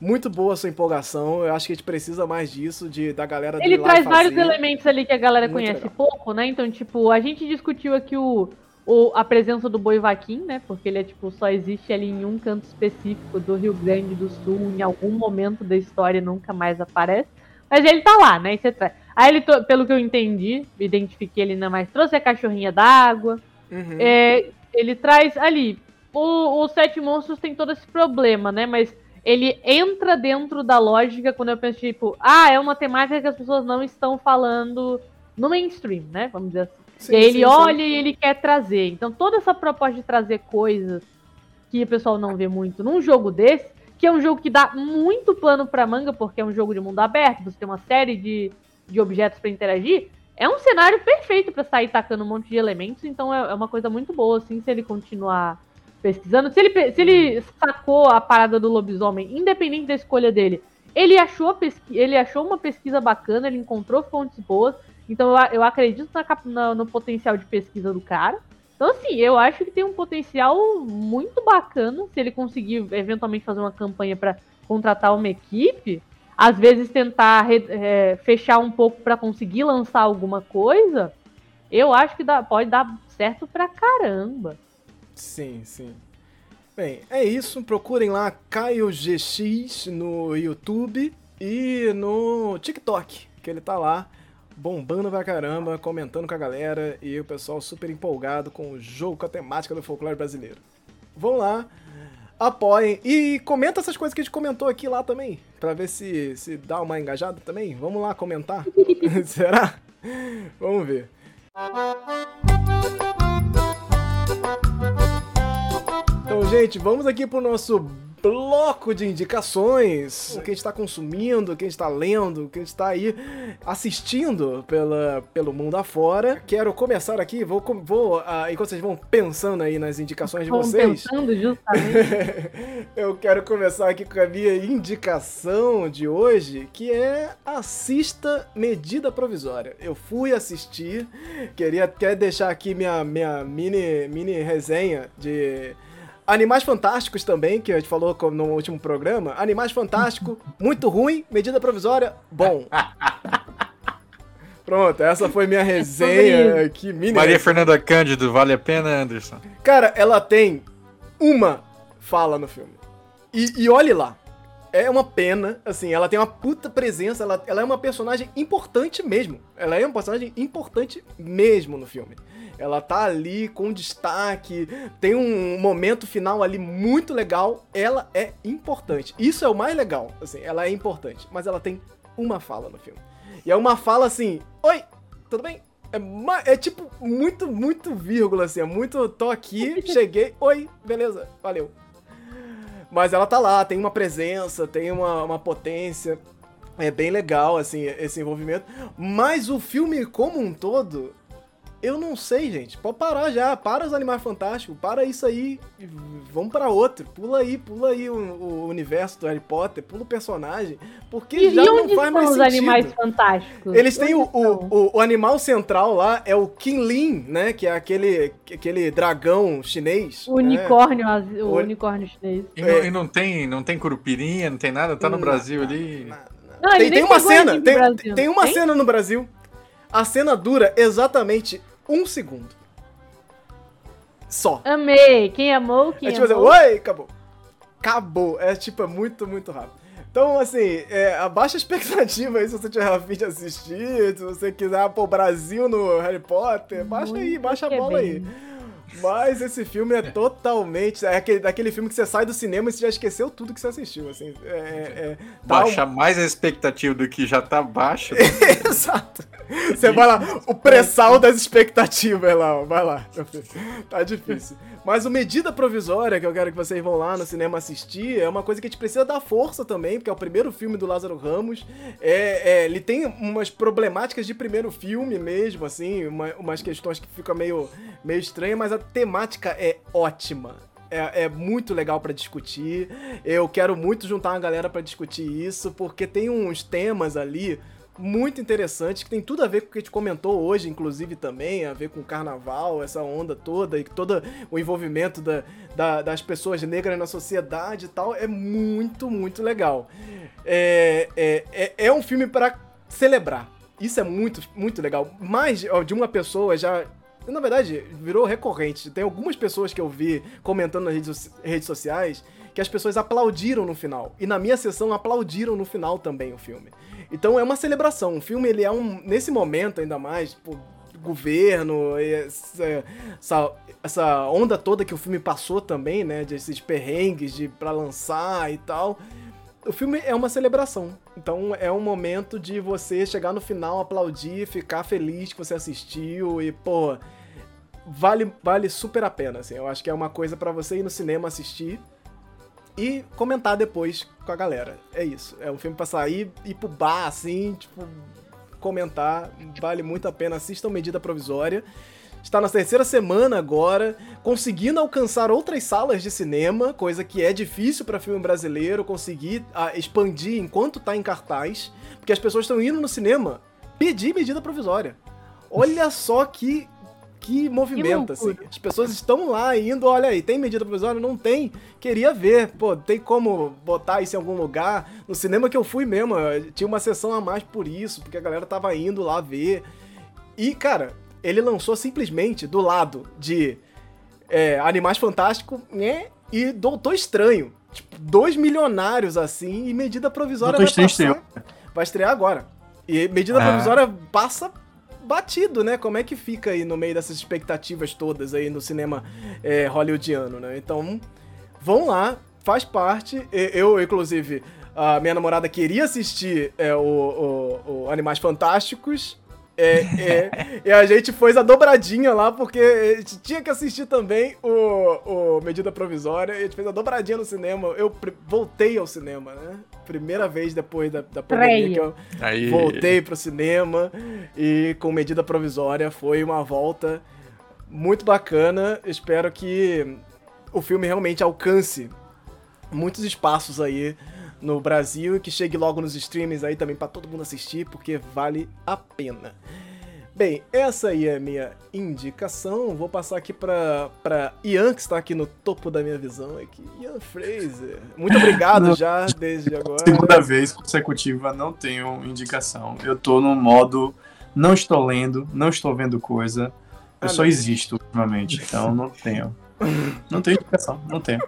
Muito boa a sua empolgação, eu acho que a gente precisa mais disso, de da galera Ele traz vários elementos ali que a galera muito conhece legal. pouco, né? Então, tipo, a gente discutiu aqui o, o, a presença do boi vaquim, né? Porque ele é tipo só existe ali em um canto específico do Rio Grande do Sul, em algum momento da história nunca mais aparece. Mas ele tá lá, né? Aí ele, pelo que eu entendi, identifiquei ele ainda mais, trouxe a cachorrinha d'água. Uhum. É, ele traz ali. O, o Sete Monstros tem todo esse problema, né? Mas ele entra dentro da lógica quando eu penso, tipo, ah, é uma temática que as pessoas não estão falando no mainstream, né? Vamos dizer assim. Sim, e aí ele sim, olha e ele quer trazer. Então toda essa proposta de trazer coisas que o pessoal não vê muito num jogo desse, que é um jogo que dá muito plano pra manga, porque é um jogo de mundo aberto, você tem uma série de, de objetos para interagir, é um cenário perfeito para sair tacando um monte de elementos, então é, é, uma coisa muito boa, assim, se ele continuar pesquisando. Se ele, se ele sacou a parada do lobisomem, independente da escolha dele, ele achou, ele achou uma pesquisa bacana, ele encontrou fontes boas, então eu, eu acredito na, na, no potencial de pesquisa do cara. Então, assim, eu acho que tem um potencial muito bacana se ele conseguir eventualmente fazer uma campanha para contratar uma equipe. Às vezes tentar é, fechar um pouco para conseguir lançar alguma coisa. Eu acho que dá, pode dar certo pra caramba. Sim, sim. Bem, é isso. Procurem lá Caio GX no YouTube e no TikTok, que ele tá lá bombando pra caramba, comentando com a galera e o pessoal super empolgado com o jogo, com a temática do folclore brasileiro. Vão lá, apoiem e comenta essas coisas que a gente comentou aqui lá também, pra ver se, se dá uma engajada também. Vamos lá comentar? Será? Vamos ver. Então, gente, vamos aqui pro nosso bloco de indicações, o que a gente está consumindo, o que a gente está lendo, o que a gente está aí assistindo pela, pelo mundo afora. Quero começar aqui, vou, vou uh, enquanto vocês vão pensando aí nas indicações de vocês. pensando justamente. eu quero começar aqui com a minha indicação de hoje, que é assista Medida Provisória. Eu fui assistir, queria até deixar aqui minha, minha mini, mini resenha de Animais Fantásticos também, que a gente falou no último programa. Animais Fantásticos, muito ruim, medida provisória, bom. Pronto, essa foi minha resenha aqui. Mini Maria Fernanda Cândido, vale a pena, Anderson? Cara, ela tem uma fala no filme. E, e olhe lá. É uma pena, assim, ela tem uma puta presença, ela, ela é uma personagem importante mesmo. Ela é uma personagem importante mesmo no filme. Ela tá ali com destaque, tem um momento final ali muito legal. Ela é importante. Isso é o mais legal, assim, ela é importante. Mas ela tem uma fala no filme. E é uma fala assim: Oi, tudo bem? É, é tipo muito, muito vírgula, assim. É muito. Tô aqui, cheguei, oi, beleza, valeu. Mas ela tá lá, tem uma presença, tem uma, uma potência. É bem legal, assim, esse envolvimento. Mas o filme como um todo, eu não sei, gente. Pode parar já. Para os Animais Fantásticos. Para isso aí. Vamos para outro. Pula aí, pula aí o, o, universo do Harry Potter. Pula o personagem. Porque e já não faz mais os sentido. Animais Fantásticos? Eles têm o, o, o, animal central lá, é o Kinlin, né? Que é aquele, aquele dragão chinês. O unicórnio, né? o, unicórnio chinês. E, não, e não, tem, não tem curupirinha, não tem nada? Tá no não, Brasil não, ali. Não, tem, tem uma cena. Tem, tem uma tem? cena no Brasil. A cena dura exatamente um segundo. Só. Amei. Quem amou, quem é tipo amou. Assim, Oi, acabou. Acabou. É tipo, é muito, muito rápido. Então, assim, é, abaixa a expectativa aí se você tiver afim de assistir, se você quiser pôr Brasil no Harry Potter, baixa muito aí, baixa a bola aí. Mas esse filme é totalmente. É aquele, daquele filme que você sai do cinema e você já esqueceu tudo que você assistiu. Assim, é, é, Baixa um... mais a expectativa do que já tá baixa. Exato. Você vai lá, o pré-sal das expectativas lá, ó, vai lá. Tá difícil. Mas o Medida Provisória, que eu quero que vocês vão lá no cinema assistir, é uma coisa que a gente precisa dar força também, porque é o primeiro filme do Lázaro Ramos. É, é ele tem umas problemáticas de primeiro filme mesmo, assim, uma, umas questões que ficam meio, meio estranhas, mas a temática é ótima. É, é, muito legal para discutir. Eu quero muito juntar uma galera para discutir isso, porque tem uns temas ali muito interessantes que tem tudo a ver com o que a gente comentou hoje, inclusive também, a ver com o carnaval, essa onda toda e todo o envolvimento da, da, das pessoas negras na sociedade e tal. É muito, muito legal. É, é, é, é um filme para celebrar. Isso é muito, muito legal. Mais de uma pessoa já na verdade, virou recorrente. Tem algumas pessoas que eu vi comentando nas redes, sociais que as pessoas aplaudiram no final. E na minha sessão aplaudiram no final também o filme. Então é uma celebração. O filme, ele é um. Nesse momento, ainda mais, tipo, governo, essa, essa, essa, onda toda que o filme passou também, né? Desses perrengues de, pra lançar e tal. O filme é uma celebração. Então é um momento de você chegar no final, aplaudir, ficar feliz que você assistiu e, pô, vale, vale super a pena, assim. Eu acho que é uma coisa para você ir no cinema assistir e comentar depois com a galera. É isso. É um filme pra sair, ir pro bar, assim, tipo, comentar. Vale muito a pena. Assistam Medida Provisória está na terceira semana agora, conseguindo alcançar outras salas de cinema, coisa que é difícil para filme brasileiro conseguir a, ah, expandir enquanto está em cartaz, porque as pessoas estão indo no cinema pedir medida provisória. Olha só que que movimento, assim. As pessoas estão lá indo, olha aí, tem medida provisória? Não tem. Queria ver. Pô, tem como botar isso em algum lugar? No cinema que eu fui mesmo, tinha uma sessão a mais por isso, porque a galera tava indo lá ver. E, cara, ele lançou simplesmente do lado de é, Animais Fantásticos né, e Doutor Estranho. Tipo, dois milionários assim e medida provisória Doutor vai Estranho passar, Vai estrear agora. E medida ah. provisória passa batido, né? Como é que fica aí no meio dessas expectativas todas aí no cinema é, hollywoodiano, né? Então, vão lá, faz parte. Eu, inclusive, a minha namorada queria assistir é, o, o, o Animais Fantásticos É, é, e a gente fez a dobradinha lá, porque a gente tinha que assistir também o, o Medida Provisória. E a gente fez a dobradinha no cinema. Eu voltei ao cinema, né? Primeira vez depois da, da pandemia que eu Aí. voltei pro cinema. E com Medida Provisória foi uma volta muito bacana. Espero que o filme realmente alcance muitos espaços aí no Brasil e que chegue logo nos streams aí também para todo mundo assistir, porque vale a pena. Bem, essa aí é a minha indicação. Vou passar aqui para para Ian, que está aqui no topo da minha visão. Aqui. Ian Fraser. Muito obrigado já, desde agora. Segunda vez consecutiva, não tenho indicação. Eu tô no modo não estou lendo, não estou vendo coisa. Eu ah, só não. existo ultimamente, então não tenho. Não tem explicação, não tem.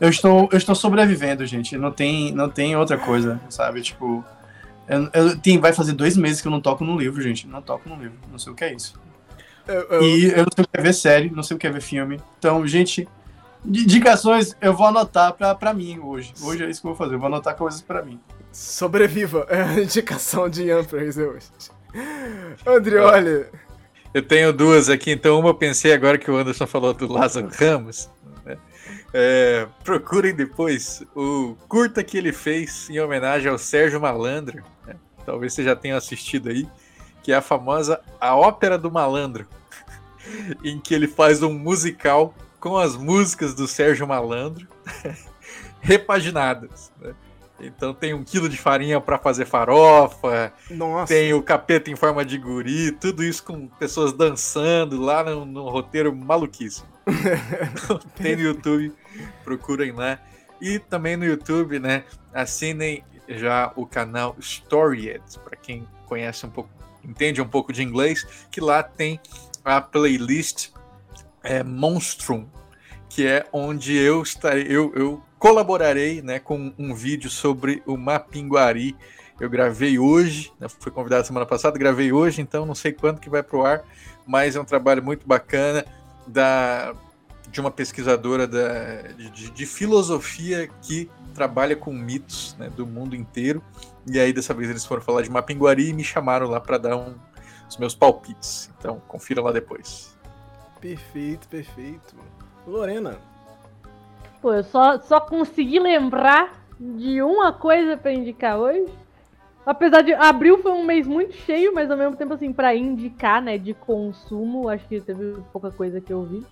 Eu estou, eu estou sobrevivendo, gente. Não tem, não tem outra coisa, sabe? Tipo, eu, eu, tem, vai fazer dois meses que eu não toco no livro, gente. Não toco no livro. Não sei o que é isso. Eu, eu... E eu não sei o que é ver série, não sei o que é ver filme. Então, gente, indicações eu vou anotar pra, pra mim hoje. Hoje é isso que eu vou fazer. Eu vou anotar coisas pra mim. Sobreviva. É a indicação de Ian Fraser hoje. Andrioli. Eu tenho duas aqui, então uma eu pensei agora que o Anderson falou do Lázaro Ramos. Né? É, procurem depois o curta que ele fez em homenagem ao Sérgio Malandro. Né? Talvez você já tenha assistido aí, que é a famosa A Ópera do Malandro, em que ele faz um musical com as músicas do Sérgio Malandro repaginadas. Né? Então tem um quilo de farinha para fazer farofa. Nossa. Tem o capeta em forma de guri, tudo isso com pessoas dançando lá no, no roteiro maluquíssimo. tem no YouTube, procurem lá. E também no YouTube, né? Assinem já o canal Storyed, para quem conhece um pouco, entende um pouco de inglês, que lá tem a playlist é, Monstrum, que é onde eu estarei, eu, eu colaborarei né, com um vídeo sobre o Mapinguari. Eu gravei hoje, né, fui convidado semana passada, gravei hoje, então não sei quando que vai para o ar, mas é um trabalho muito bacana da, de uma pesquisadora da, de, de filosofia que trabalha com mitos né, do mundo inteiro. E aí dessa vez eles foram falar de Mapinguari e me chamaram lá para dar um, os meus palpites. Então confira lá depois. Perfeito, perfeito. Lorena, Pô, eu só, só consegui lembrar de uma coisa para indicar hoje. Apesar de. Abril foi um mês muito cheio, mas ao mesmo tempo, assim, para indicar, né, de consumo, acho que teve pouca coisa que eu vi.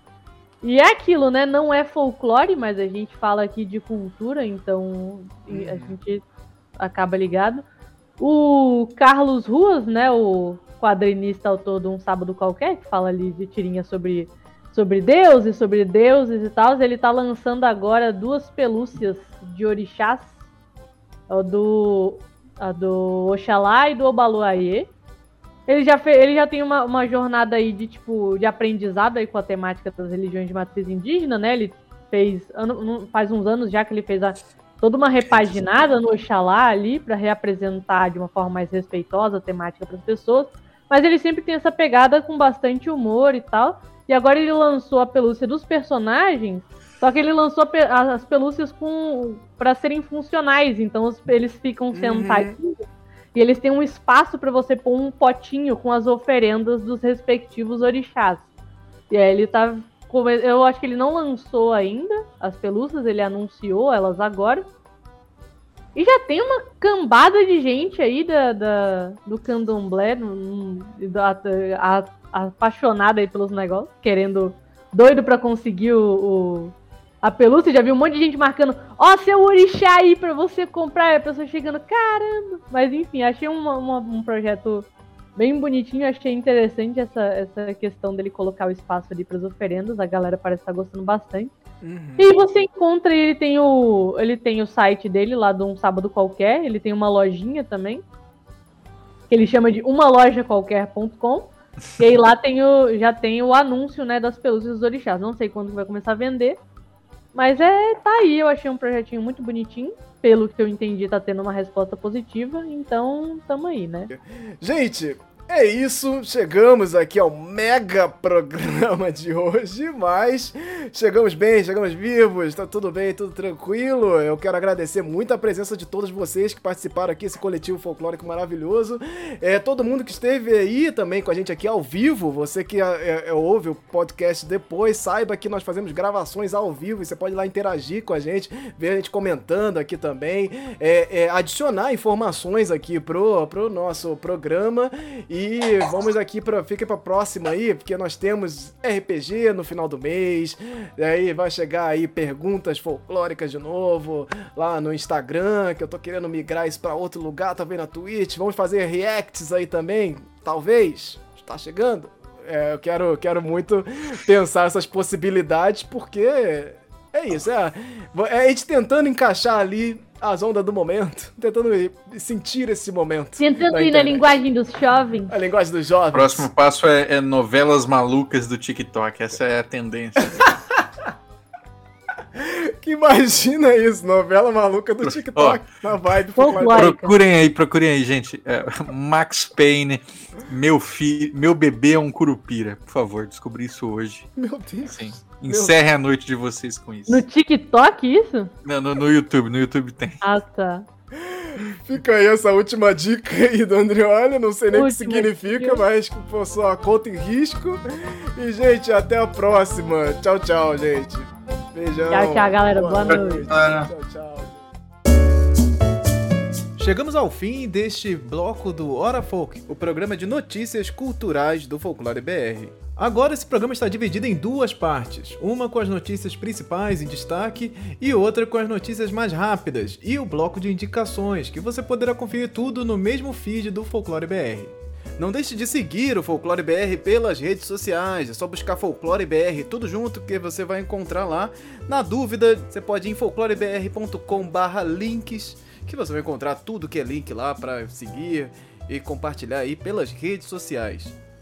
E é aquilo, né? Não é folclore, mas a gente fala aqui de cultura, então a uhum. gente acaba ligado. O Carlos Ruas, né? O quadrinista autor de Um Sábado Qualquer, que fala ali de tirinha sobre sobre Deus e sobre deuses e tal, ele tá lançando agora duas pelúcias de orixás, a do, a do Oxalá e do Obaluayê. Ele já, fez, ele já tem uma, uma jornada aí de tipo de aprendizado aí com a temática das religiões de matriz indígena, né? Ele fez ano, faz uns anos já que ele fez a, toda uma repaginada no Oxalá ali para reapresentar de uma forma mais respeitosa a temática para as pessoas. Mas ele sempre tem essa pegada com bastante humor e tal. E agora ele lançou a pelúcia dos personagens, só que ele lançou as pelúcias com para serem funcionais, então eles ficam uhum. sentadinhos e eles têm um espaço para você pôr um potinho com as oferendas dos respectivos orixás. E aí ele tá eu acho que ele não lançou ainda as pelúcias, ele anunciou elas agora. E já tem uma cambada de gente aí da, da do candomblé, da, a, apaixonada aí pelos negócios, querendo, doido para conseguir o, o, a pelúcia. Já vi um monte de gente marcando, ó, oh, seu orixá aí pra você comprar. E a pessoa chegando, caramba. Mas enfim, achei uma, uma, um projeto bem bonitinho, achei interessante essa, essa questão dele colocar o espaço ali para as oferendas. A galera parece estar tá gostando bastante. Uhum. E você encontra, ele tem o ele tem o site dele lá de um sábado qualquer, ele tem uma lojinha também, que ele chama de uma loja qualquer.com. E aí lá tem o, já tem o anúncio, né, das pelúcias dos orixás. Não sei quando vai começar a vender. Mas é, tá aí, eu achei um projetinho muito bonitinho. Pelo que eu entendi, tá tendo uma resposta positiva. Então, tamo aí, né? Gente, É isso, chegamos aqui ao mega programa de hoje, mas chegamos bem, chegamos vivos, tá tudo bem, tudo tranquilo. Eu quero agradecer muito a presença de todos vocês que participaram aqui, esse coletivo folclórico maravilhoso. É, todo mundo que esteve aí também com a gente aqui ao vivo, você que é, é, ouve o podcast depois, saiba que nós fazemos gravações ao vivo e você pode lá interagir com a gente, ver a gente comentando aqui também, é, é adicionar informações aqui pro, pro nosso programa e e vamos aqui para fica para próxima aí, porque nós temos RPG no final do mês. E aí vai chegar aí perguntas folclóricas de novo lá no Instagram, que eu tô querendo migrar isso para outro lugar, também na Twitch. Vamos fazer reacts aí também, talvez. Está chegando. É, eu quero, quero muito pensar essas possibilidades, porque é isso, é, é a gente tentando encaixar ali as ondas do momento, tentando sentir esse momento. Tentando na ir na linguagem dos jovens. A linguagem dos jovens. O próximo passo é, é novelas malucas do TikTok. Essa é a tendência. que imagina isso, novela maluca do TikTok, oh, na vibe Procurem aí, procurem aí, gente. É, Max Payne, meu filho, meu bebê é um curupira. Por favor, descobri isso hoje. Meu Deus. Sim. Encerre a noite de vocês com isso. No TikTok, isso? Não, no, no YouTube. No YouTube tem. Ah, tá. Fica aí essa última dica aí do Andrioli. Não sei nem o que significa, dica. mas pô, só conta em risco. E, gente, até a próxima. Tchau, tchau, gente. Beijão. Tchau, tchau, galera. Boa, Boa noite. noite. Tchau, tchau. Chegamos ao fim deste bloco do Hora Folk, o programa de notícias culturais do Folclore BR. Agora esse programa está dividido em duas partes, uma com as notícias principais em destaque e outra com as notícias mais rápidas e o bloco de indicações, que você poderá conferir tudo no mesmo feed do Folclore BR. Não deixe de seguir o Folclore BR pelas redes sociais, é só buscar Folclore BR tudo junto que você vai encontrar lá. Na dúvida, você pode ir em folclorebr.com/links que você vai encontrar tudo que é link lá para seguir e compartilhar aí pelas redes sociais.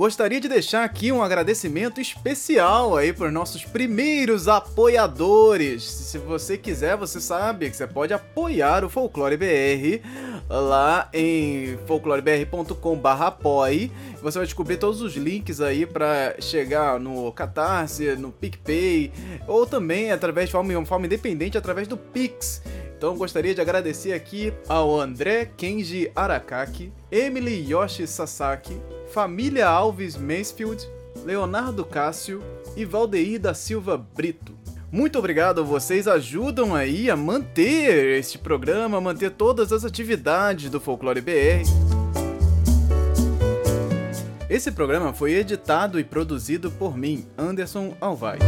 Gostaria de deixar aqui um agradecimento especial aí para os nossos primeiros apoiadores. Se você quiser, você sabe que você pode apoiar o Folclore BR lá em folclorebr.com/apoie. Você vai descobrir todos os links aí para chegar no Catarse, no PicPay ou também através de forma, forma independente através do Pix. Então gostaria de agradecer aqui ao André Kenji Arakaki, Emily Yoshi Sasaki, Família Alves Mansfield, Leonardo Cássio e Valdeir da Silva Brito. Muito obrigado, vocês ajudam aí a manter este programa, a manter todas as atividades do Folclore BR. Esse programa foi editado e produzido por mim, Anderson Alvaz.